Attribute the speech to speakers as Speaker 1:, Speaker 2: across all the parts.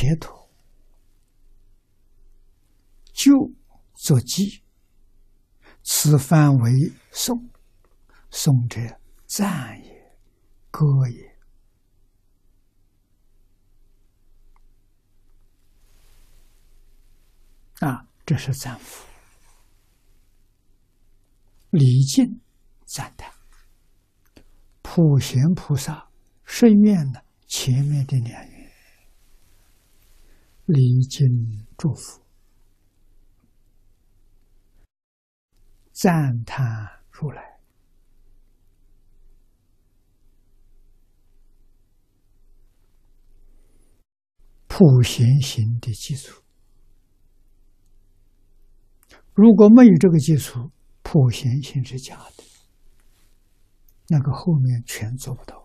Speaker 1: 切陀，就作记，此番为颂，颂者赞也，歌也。啊，这是赞佛，礼敬赞叹，普贤菩萨顺愿呢，前面的两，礼敬祝福，赞叹如来，普贤行的基础。如果没有这个基础，普贤行是假的，那个后面全做不到。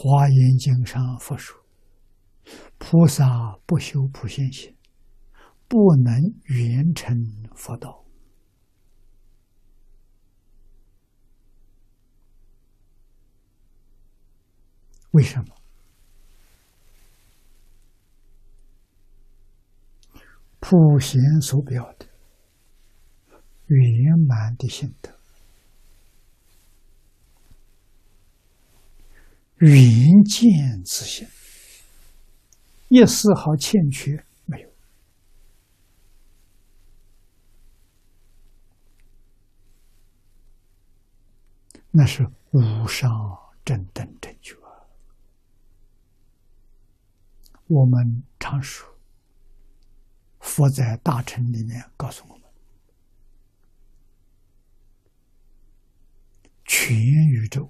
Speaker 1: 华严经上佛说：“菩萨不修普贤行，不能圆成佛道。”为什么？普贤所表的圆满的心得，圆见自性，一丝毫欠缺没有，那是无上正等正觉。我们常说。佛在大乘里面告诉我们：全宇宙，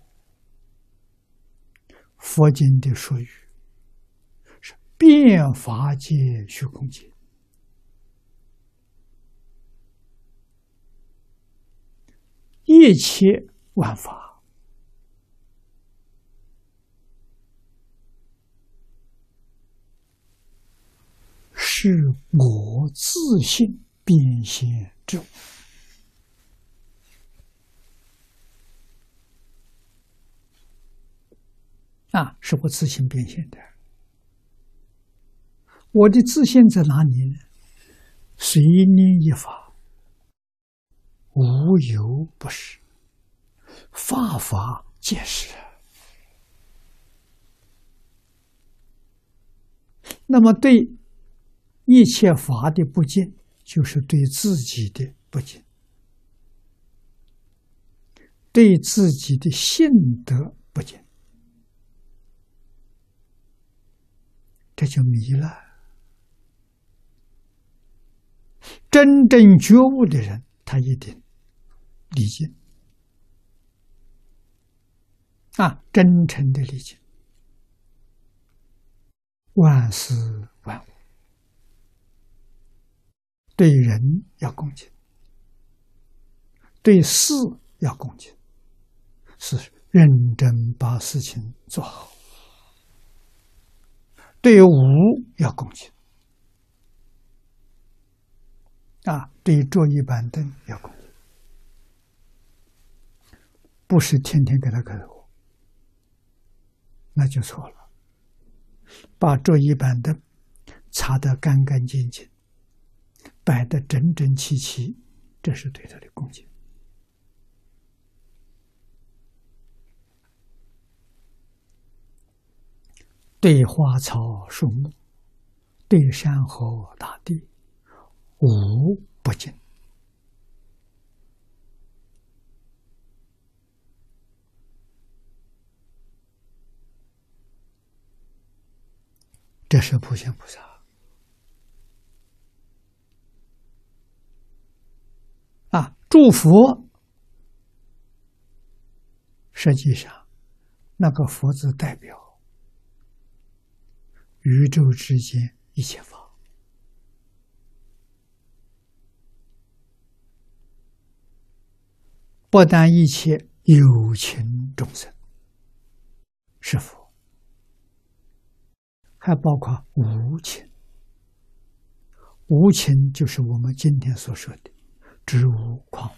Speaker 1: 佛经的术语是变法界虚空界，一切万法。是我自信变现之物啊！是我自信变现的。我的自信在哪里呢？随念一法，无有不是，法法皆是。那么对。一切法的不敬，就是对自己的不敬，对自己的性德不敬，这就迷了。真正觉悟的人，他一定理解啊，真诚的理解，万事万物。对人要恭敬，对事要恭敬，是认真把事情做好。对物要恭敬，啊，对桌椅板凳要恭敬，不是天天给他磕头，那就错了。把桌椅板凳擦得干干净净。摆得整整齐齐，这是对他的恭敬；对花草树木、对山河大地，无不敬。这是普贤菩萨。啊，祝福，实际上，那个“佛”字代表宇宙之间一切法，不但一切有情众生是佛，还包括无情。无情就是我们今天所说的。植物、矿物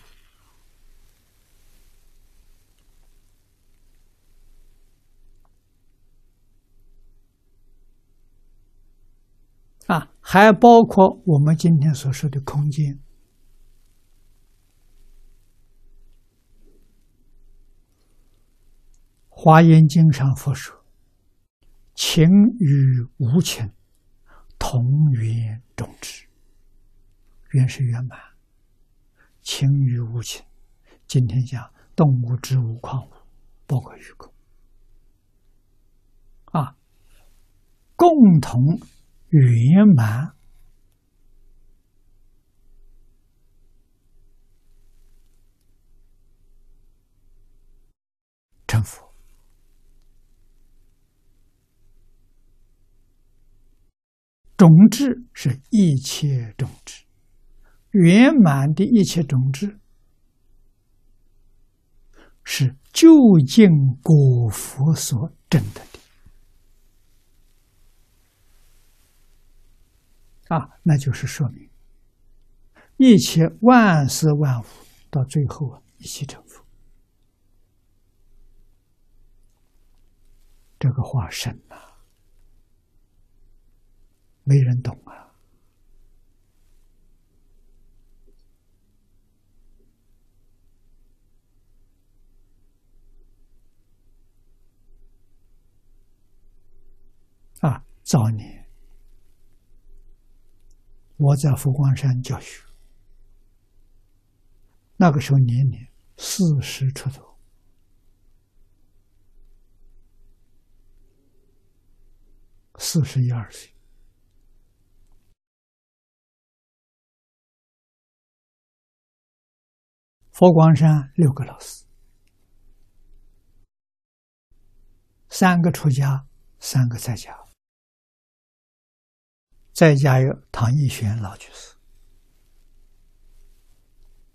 Speaker 1: 还包括我们今天所说的空间。华严经上佛说：“情与无情，同源种植。原是圆满，情与无情。今天讲动物、植物、矿物，包括虚空，啊，共同圆满成佛。”种子是一切种子，圆满的一切种子是究竟果佛所证得的啊，那就是说明一切万事万物到最后啊，一起成佛。这个话深呐。没人懂啊！啊，早年我在佛光山教学，那个时候年龄四十出头，四十一二岁。佛光山六个老师，三个出家，三个在家。在家有唐义玄老居士，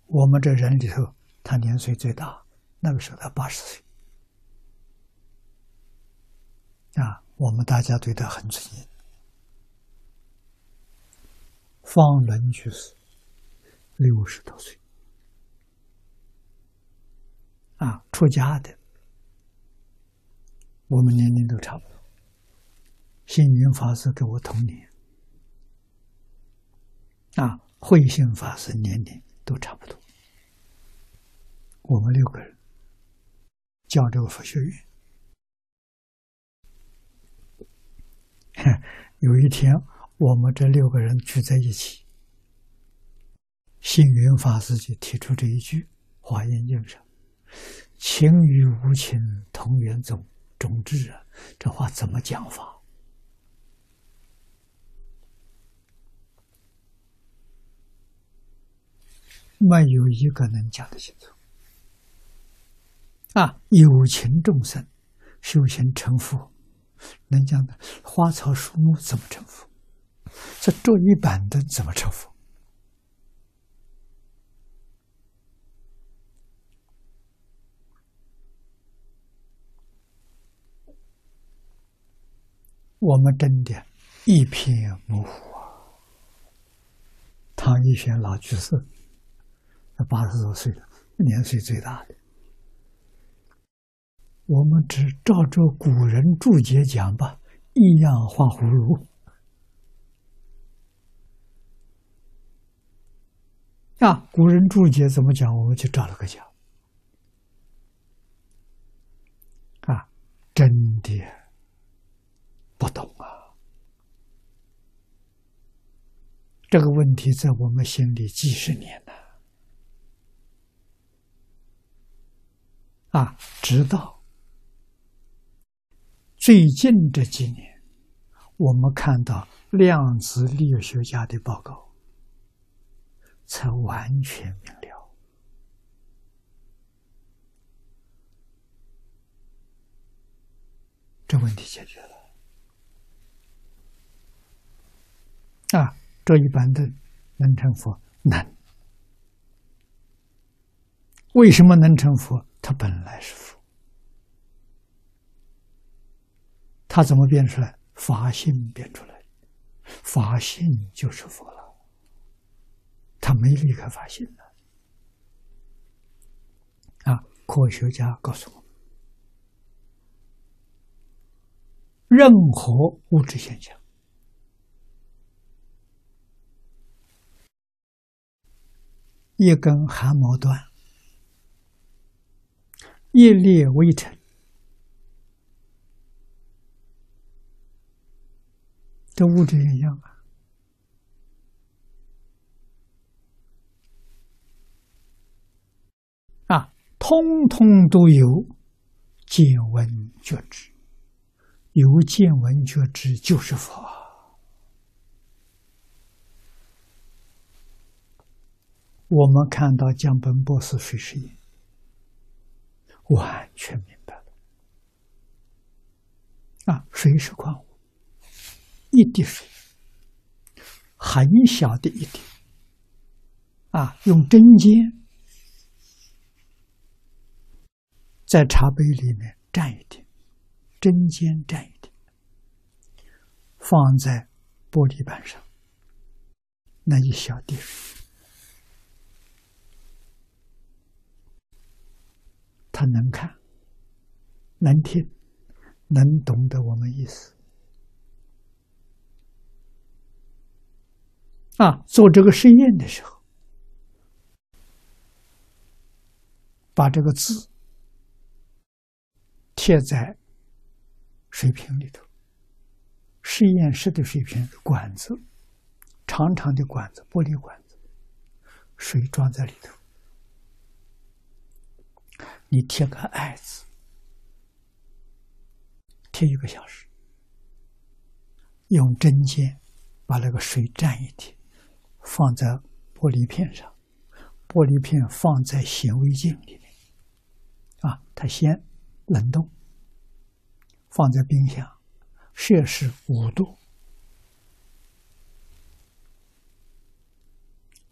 Speaker 1: 我们这人里头，他年岁最大，那个时候他八十岁，啊，我们大家对他很尊敬。方伦居士六十多岁。啊，出家的，我们年龄都差不多。星云法师跟我同年，啊，慧心法师年龄都差不多。我们六个人教这个佛学院。有一天，我们这六个人聚在一起，星云法师就提出这一句《华严经》上。情与无情同源种种智啊，这话怎么讲法？没有一个能讲得清楚。啊，有情众生修行成佛，能讲的花草树木怎么成佛？这桌椅板凳怎么成佛？我们真的，一片模糊啊！唐一玄老居士，他八十多岁了，年岁最大的。我们只照着古人注解讲吧，一样画葫芦。啊，古人注解怎么讲，我们就照了个讲。啊，真的。不懂啊！这个问题在我们心里几十年了啊！直到最近这几年，我们看到量子力学家的报告，才完全明了，这问题解决了。啊，这一般的能成佛难。为什么能成佛？他本来是佛他怎么变出来？法性变出来法性就是佛了他没离开法性的啊科学家告诉我们任何物质现象一根寒毛端业力微尘，这物质一样啊！啊，通通都有见闻觉知，有见闻觉知就是佛。我们看到江本博士水实验，完全明白了。啊，水是矿物，一滴水，很小的一滴，啊，用针尖在茶杯里面蘸一点，针尖蘸一点，放在玻璃板上，那一小滴水。他能看，能听，能懂得我们意思。啊，做这个实验的时候，把这个字贴在水瓶里头。实验室的水瓶管子，长长的管子，玻璃管子，水装在里头。你贴个“爱”字，贴一个小时，用针尖把那个水蘸一点，放在玻璃片上，玻璃片放在显微镜里面，啊，它先冷冻，放在冰箱，摄氏五度，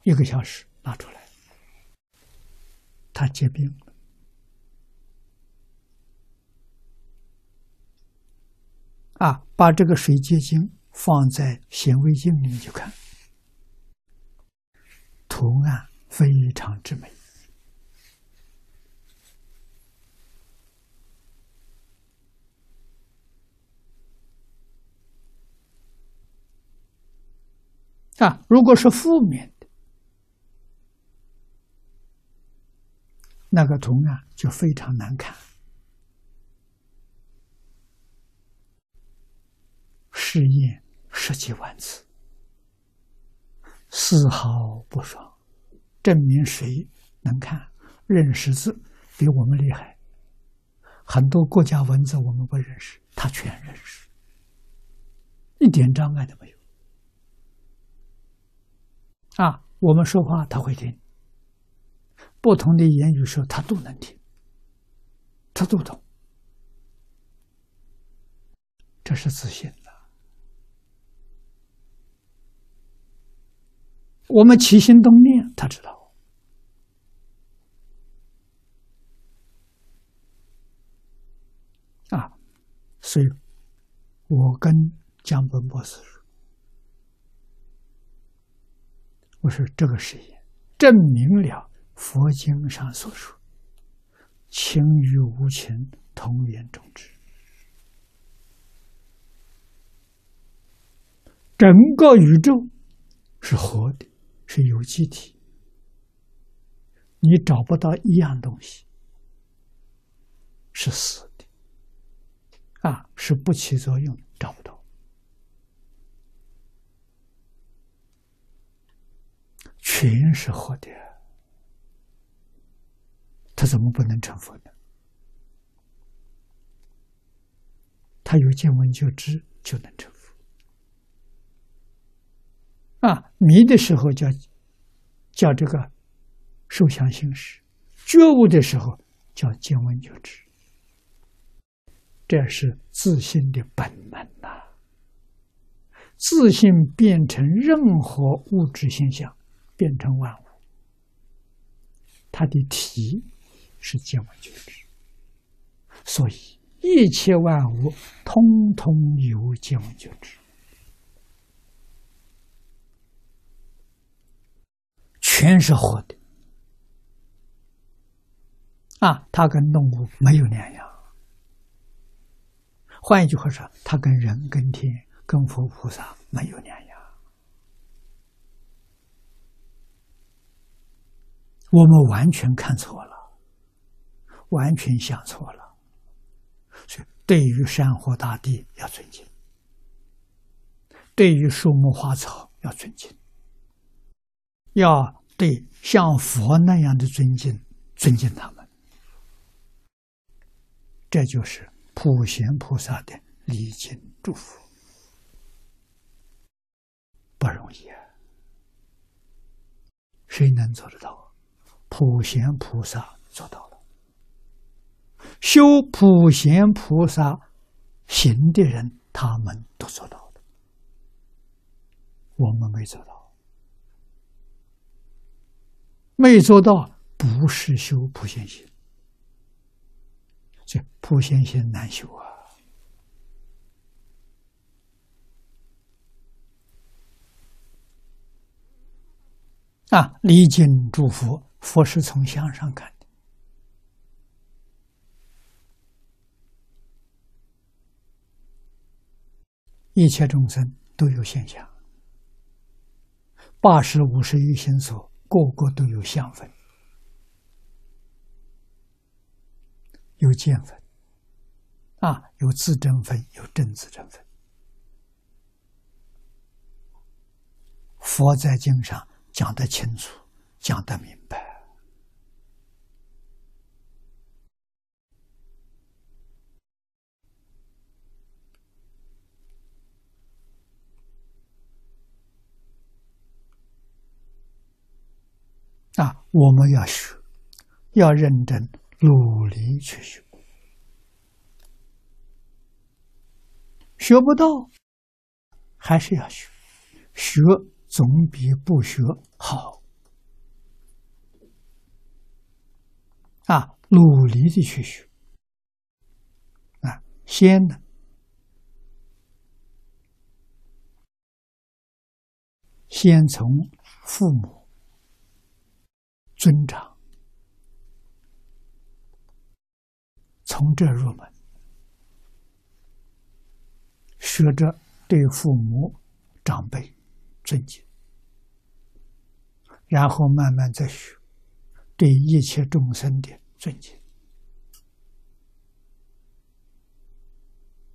Speaker 1: 一个小时拿出来，它结冰。啊，把这个水结晶放在显微镜里面去看，图案非常之美。啊，如果是负面的，那个图案就非常难看。试验十几万次，丝毫不爽，证明谁能看认识字比我们厉害。很多国家文字我们不认识，他全认识，一点障碍都没有。啊，我们说话他会听，不同的言语说他都能听，他都懂，这是自信。我们起心动念，他知道。啊，所以，我跟江本博士说：“我说这个实验证明了佛经上所说‘情与无情同源种植’，整个宇宙是活的。”是有机体，你找不到一样东西是死的，啊，是不起作用，找不到，全是活的，他怎么不能成佛呢？他有见闻就知，就能成。啊，迷的时候叫叫这个受想行识，觉悟的时候叫见闻觉知，这是自信的本能呐。自信变成任何物质现象，变成万物，它的体是见闻觉知，所以一切万物通通有见闻觉知。全是活的啊！它跟动物没有两样。换一句话说，它跟人、跟天、跟佛菩萨没有两样。我们完全看错了，完全想错了。所以，对于山河大地要尊敬，对于树木花草要尊敬，要对像佛那样的尊敬，尊敬他们。这就是普贤菩萨的礼敬祝福，不容易啊！谁能做得到？普贤菩萨做到了，修普贤菩萨行的人，他们都做到了，我们没做到，没做到不是修普贤行，这普贤行难修啊！啊，礼敬祝福。佛是从相上看的，一切众生都有现象，八十五十一心所，个个都有相分，有见分，啊，有自证分，有正自证分。佛在经上讲得清楚，讲得明白。啊，我们要学，要认真努力去学。学不到，还是要学，学总比不学好。啊，努力的去学。啊，先呢，先从父母。尊长，从这入门，学着对父母长辈尊敬，然后慢慢再学对一切众生的尊敬。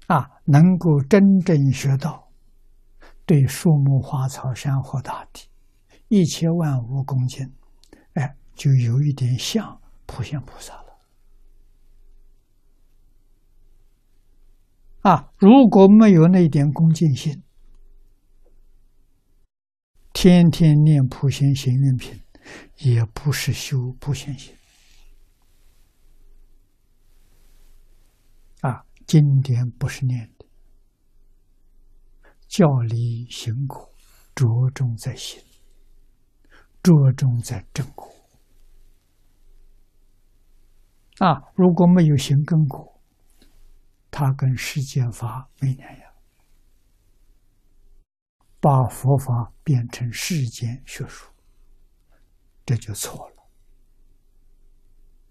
Speaker 1: 啊，能够真正学到对树木花草山河大地一切万物恭敬。哎就有一点像普贤菩萨了啊！如果没有那点恭敬心，天天念普贤行愿品，也不是修普贤行啊。经典不是念的，教理行苦，着重在心，着重在正果。啊，如果没有行根果，他跟世间法没两样，把佛法变成世间学术，这就错了。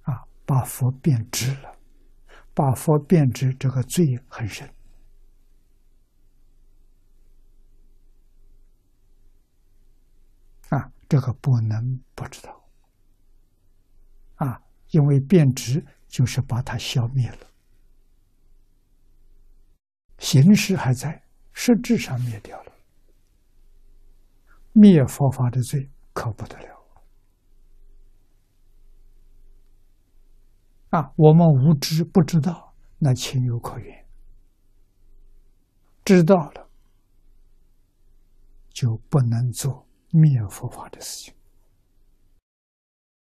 Speaker 1: 啊，把佛变质了，把佛变质，这个罪很深。啊，这个不能不知道。啊。因为变质就是把它消灭了，形式还在，实质上灭掉了。灭佛法的罪可不得了啊！我们无知不知道，那情有可原；知道了，就不能做灭佛法的事情。